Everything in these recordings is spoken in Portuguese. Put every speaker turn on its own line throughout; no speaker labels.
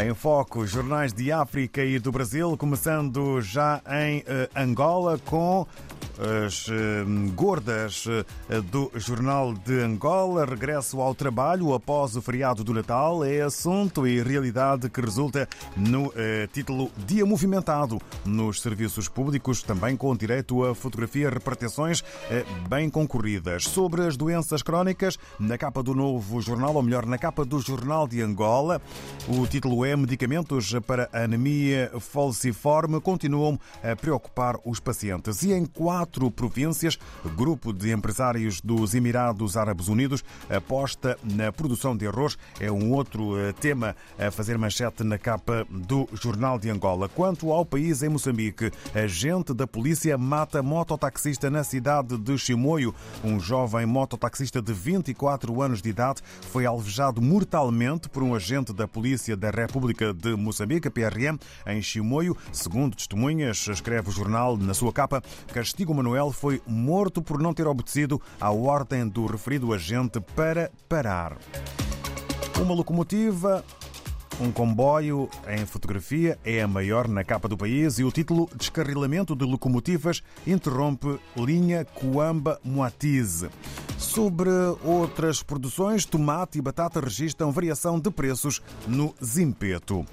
Em foco, jornais de África e do Brasil, começando já em eh, Angola com as eh, gordas eh, do Jornal de Angola. Regresso ao trabalho após o feriado do Natal é assunto e realidade que resulta no título Dia Movimentado nos serviços públicos, também com direito a fotografia repartições bem concorridas. Sobre as doenças crónicas, na capa do novo jornal, ou melhor, na capa do Jornal de Angola, o título é Medicamentos para anemia falciforme continuam a preocupar os pacientes. E em quatro províncias, grupo de empresários dos Emirados Árabes Unidos aposta na produção de arroz. É um outro eh, tema a fazer manchete na capa do Jornal de Angola. Quanto ao país em Moçambique, agente da polícia mata mototaxista na cidade de Chimoio. Um jovem mototaxista de 24 anos de idade foi alvejado mortalmente por um agente da polícia da República de Moçambique, PRM, em Chimoio. Segundo testemunhas, escreve o jornal na sua capa, Castigo Manuel foi morto por não ter obedecido à ordem do referido agente para parar. Uma locomotiva um comboio em fotografia é a maior na capa do país e o título Descarrilamento de locomotivas interrompe linha Coamba-Moatize. Sobre outras produções, tomate e batata registram variação de preços no Zimpeto.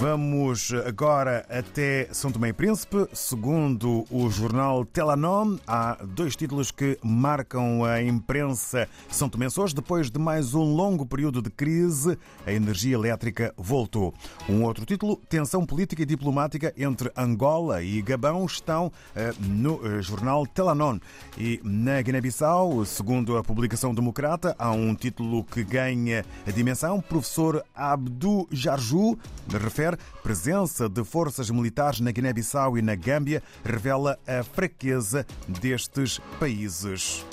Vamos agora até São Tomé e Príncipe. Segundo o jornal Telanom, há dois títulos que marcam a imprensa São Tomense hoje. Depois de mais um longo período de crise, a energia elétrica voltou. Um outro título, tensão política e diplomática entre Angola e Gabão, estão eh, no eh, jornal Telanon. E na Guiné-Bissau, segundo a publicação democrata, há um título que ganha a dimensão. Professor Abdu Jarju refere presença de forças militares na Guiné-Bissau e na Gâmbia revela a fraqueza destes países.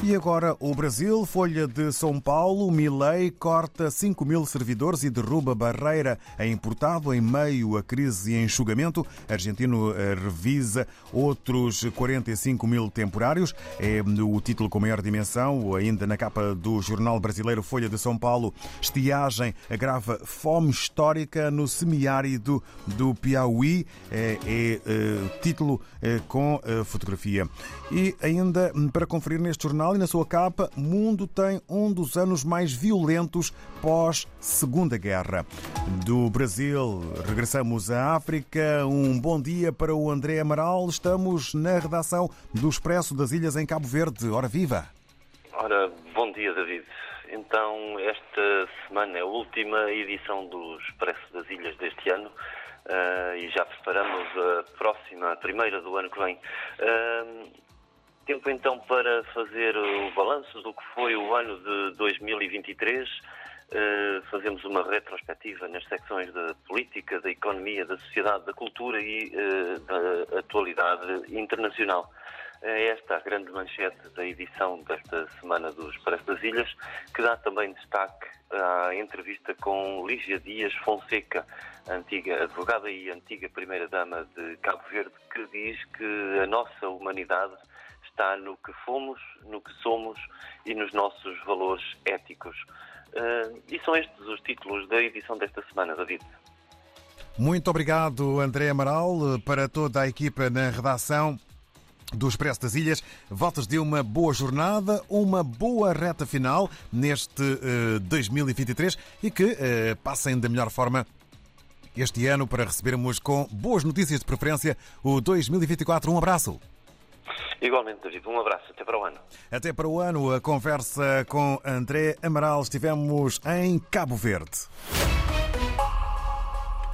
E agora o Brasil, Folha de São Paulo, Milei corta 5 mil servidores e derruba barreira a importado em meio à crise e enxugamento. Argentino eh, revisa outros 45 mil temporários. É o título com maior dimensão, ainda na capa do jornal brasileiro Folha de São Paulo. Estiagem agrava fome histórica no semiárido do Piauí. É, é, é título é, com fotografia. E ainda para conferir neste jornal, jornal e na sua capa, Mundo tem um dos anos mais violentos pós Segunda Guerra. Do Brasil, regressamos à África. Um bom dia para o André Amaral. Estamos na redação do Expresso das Ilhas em Cabo Verde. Ora viva!
Ora, bom dia, David. Então, esta semana é a última edição do Expresso das Ilhas deste ano. Uh, e já preparamos a próxima, a primeira do ano que vem. Uh, Tempo então para fazer o balanço do que foi o ano de 2023. Uh, eh, fazemos uma retrospectiva nas secções da política, da economia, da sociedade, da cultura e uh, da atualidade internacional. É esta a grande manchete da edição desta semana do Expresso das Ilhas, que dá também destaque à entrevista com Lígia Dias Fonseca, antiga advogada e antiga primeira-dama de Cabo Verde, que diz que a nossa humanidade está no que fomos, no que somos e nos nossos valores éticos. Uh, e são estes os títulos da edição desta semana, David.
Muito obrigado, André Amaral, para toda a equipa na redação do Expresso das Ilhas. Votos de uma boa jornada, uma boa reta final neste uh, 2023 e que uh, passem da melhor forma este ano para recebermos com boas notícias de preferência o 2024. Um abraço.
Igualmente, David. Um abraço. Até para o ano.
Até para o ano. A conversa com André Amaral. Estivemos em Cabo Verde.